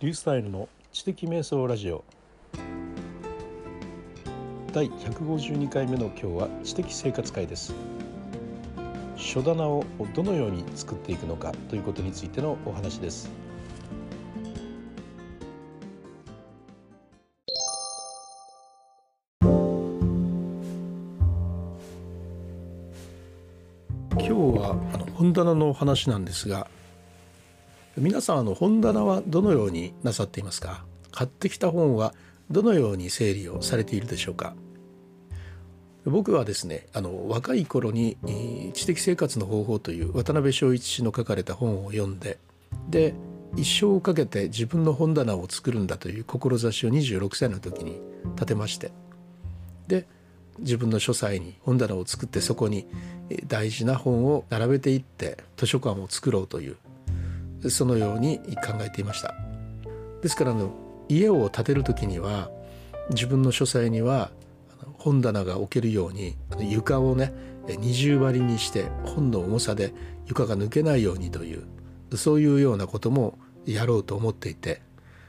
リュースタイルの知的瞑想ラジオ。第152回目の今日は知的生活会です。書棚をどのように作っていくのかということについてのお話です。今日はあの本棚の話なんですが皆さんあの本棚はどのようになさっていますか？買ってきた本はどのように整理をされているでしょうか？僕はですねあの若い頃に「知的生活の方法」という渡辺正一氏の書かれた本を読んでで一生をかけて自分の本棚を作るんだという志を26歳の時に立てましてで自分の書斎に本棚を作ってそこに大事な本を並べていって図書館を作ろうというそのように考えていました。ですからの家を建てる時には自分の書斎には本棚が置けるように床をね二重張りにして本の重さで床が抜けないようにというそういうようなこともやろうと思っていて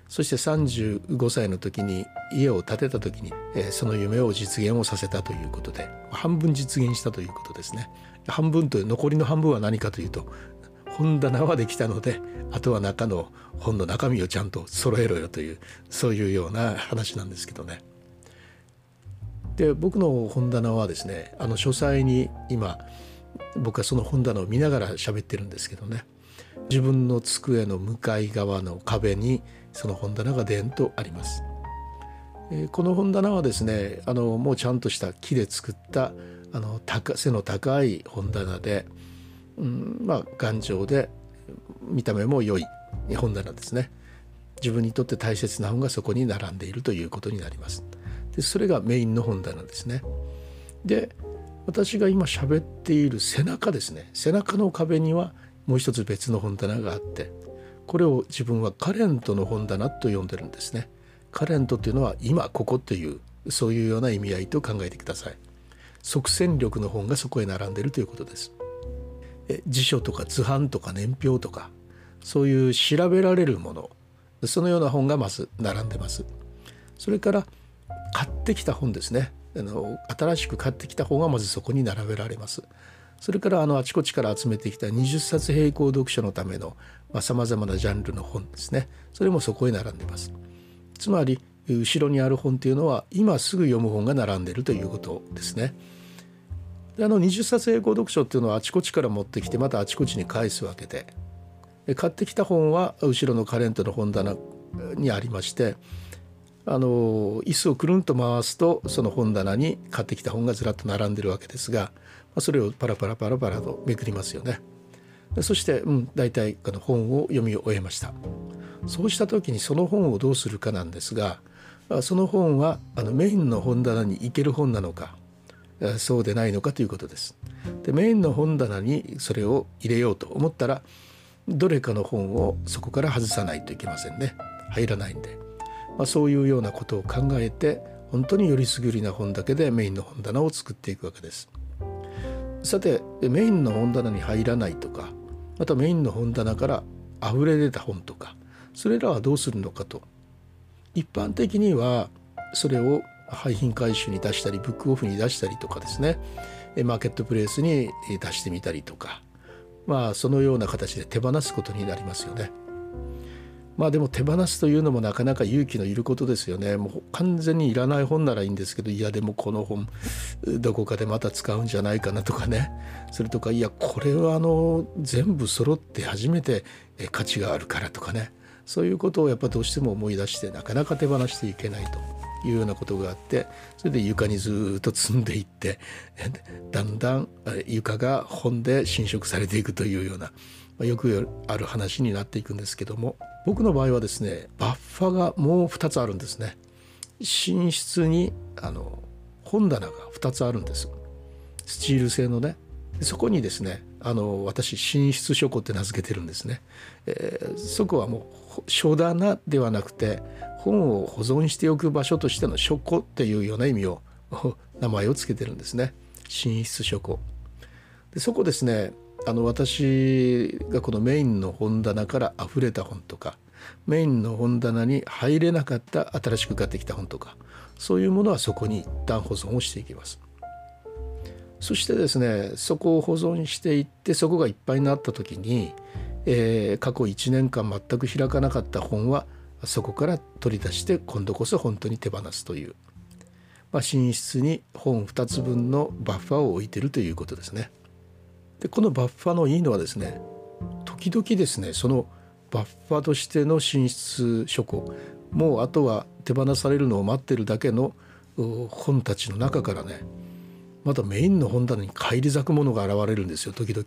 そして35歳の時に家を建てた時にその夢を実現をさせたということで半分実現したということですね。半分という残りの半分は何かというと本棚はできたのであとは中の本の中身をちゃんと揃えろよというそういうような話なんですけどね。で僕の本棚はですねあの書斎に今僕はその本棚を見ながら喋ってるんですけどね自分の机の向かい側の壁にその本棚がでんとあります。この本棚はですねあのもうちゃんとした木で作ったあの高背の高い本棚でうん、まあ頑丈で見た目も良い本棚ですね。自分にとって大切な本がそこに並んでいるということになります。でそれがメインの本棚ですね。で私が今喋っている背中ですね。背中の壁にはもう一つ別の本棚があってこれを自分はカレントの本棚と呼んでるんですね。カレントというのは今ここというそういうような意味合いと考えてください。即戦力の本がそこへ並んでいるということです。辞書とか図版とか年表とかそういう調べられるものそのような本がまず並んでます。それから買ってきた本ですね。あの新しく買ってきた本がまずそこに並べられます。それからあのあちこちから集めてきた20冊並行読書のためのさまざ、まなジャンルの本ですね。それもそこへ並んでます。つまり後ろにある本というのは今すぐ読む本が並んでいるということですね。であの20冊英語読書っていうのはあちこちから持ってきてまたあちこちに返すわけで買ってきた本は後ろのカレントの本棚にありましてあの椅子をくるんと回すとその本棚に買ってきた本がずらっと並んでるわけですがそれをパラパラパラパラとめくりますよね。そして、うん、大体あの本を読み終えました。そうした時にその本をどうするかなんですがその本はあのメインの本棚に行ける本なのかそうでないのかということです。でメインの本棚にそれを入れようと思ったらどれかの本をそこから外さないといけませんね入らないんで、まあ、そういうようなことを考えて本当によりすぐりな本だけでメインの本棚を作っていくわけです。さてメインの本棚に入らないとかまたメインの本棚から溢れ出た本とかそれらはどうするのかと一般的にはそれを廃品回収に出したりブックオフに出したりとかですねマーケットプレイスに出してみたりとかまあそのような形で手放すことになりますよね。まあでも手放すというのもなかなか勇気のいることですよね。もう完全にいらない本ならいいんですけどいやでもこの本どこかでまた使うんじゃないかなとかねそれとかいやこれはあの全部揃って初めて価値があるからとかねそういうことをやっぱどうしても思い出してなかなか手放していけないと。いうようなことがあってそれで床にずっと積んでいって だんだん床が本で侵食されていくというような、ま、よくある話になっていくんですけども僕の場合はですねバッファがもう2つあるんですね。寝室にあの本棚が2つあるんですスチール製のねそこにですねあの私寝室書庫って名付けてるんですね、えー、そこはもう書棚ではなくて本を保存しておく場所としての書庫っていうような意味を 名前を付けてるんですね。寝室書庫。でそこですねあの私がこのメインの本棚から溢れた本とかメインの本棚に入れなかった新しく買ってきた本とかそういうものはそこに一旦保存をしていきます。そしてですねそこを保存していってそこがいっぱいになった時に、えー、過去1年間全く開かなかった本はそこから取り出して今度こそ本当に手放すという、まあ、寝室に本2つ分のバッファを置いてるということですね。でこのバッファのいいのはですね時々ですねそのバッファとしての寝室書庫もうあとは手放されるのを待ってるだけの本たちの中からねまたメインの本棚に返り咲くものが現れるんですよ時々。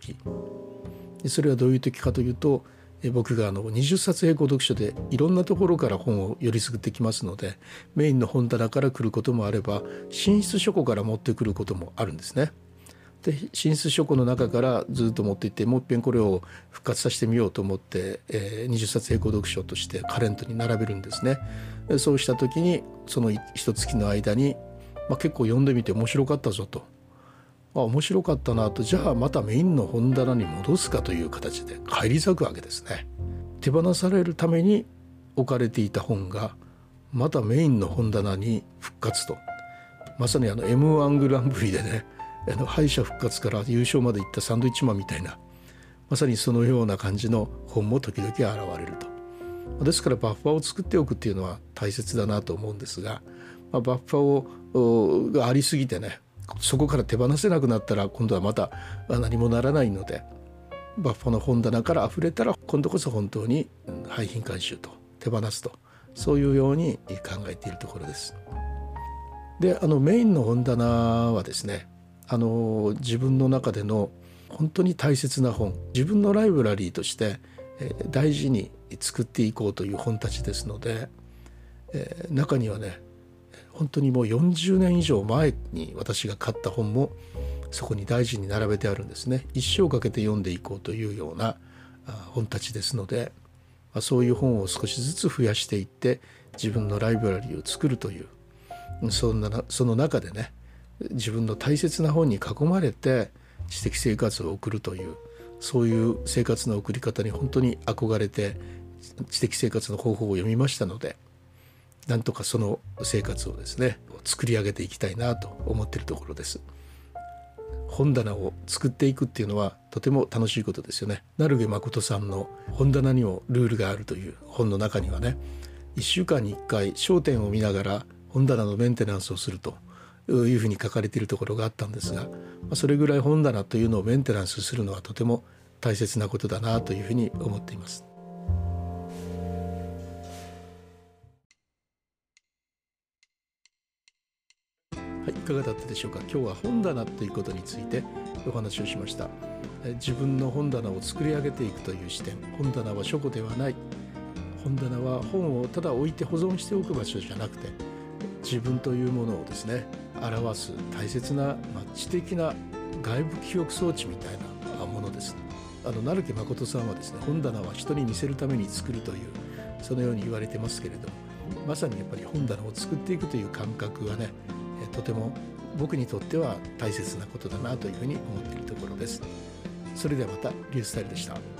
でそれはどういう時かというと僕があの20冊並行読書でいろんなところから本をよりすぐってきますのでメインの本棚から来ることもあれば寝室書庫から持ってくることもあるんですね。で寝室書庫の中からずっと持っていってもう一遍これを復活させてみようと思って、えー、20冊並行読書としてカレントに並べるんですね。そうした時にその一月の間に、まあ、結構読んでみて面白かったぞと。あ面白かったなとじゃあまたメインの本棚に戻すかという形で返り咲くわけですね。手放されるために置かれていた本がまたメインの本棚に復活とまさにあの m 1グランプリでねあの敗者復活から優勝までいったサンドイッチマンみたいなまさにそのような感じの本も時々現れると。ですからバッファーを作っておくっていうのは大切だなと思うんですが、まあ、バッファーをがありすぎてねそこから手放せなくなったら今度はまた何もならないのでバッファの本棚から溢れたら今度こそ本当に廃品回収と手放すとそういうように考えているところです。であのメインの本棚はですねあの自分の中での本当に大切な本自分のライブラリーとして、大事に作っていこうという本たちですので、えー、中にはね本当にもう40年以上前に私が買った本もそこに大事に並べてあるんですね。一生かけて読んでいこうというような本たちですので、ま、そういう本を少しずつ増やしていって自分のライブラリーを作るというそんなその中でね自分の大切な本に囲まれて知的生活を送るというそういう生活の送り方に本当に憧れて知的生活の方法を読みましたのでなんとかその生活をですね作り上げていきたいなと思っているところです。本棚を作っていくっていうのはとても楽しいことですよね。成毛誠さんの本棚にもルールがあるという本の中にはね1週間に1回焦点を見ながら本棚のメンテナンスをするというふうに書かれているところがあったんですがそれぐらい本棚というのをメンテナンスするのはとても大切なことだなというふうに思っています。かがだったでしょうか？今日は本棚ということについてお話をしました。自分の本棚を作り上げていくという視点。本棚は書庫ではない。本棚は本をただ置いて保存しておく場所じゃなくて自分というものをですね表す大切な、まあ、知的な外部記憶装置みたいなものです。あの成木誠さんはですね本棚は人に見せるために作るというそのように言われてますけれどもまさにやっぱり本棚を作っていくという感覚がねとても僕にとっては大切なことだなというふうに思っているところです。それではまたリュースタイルでした。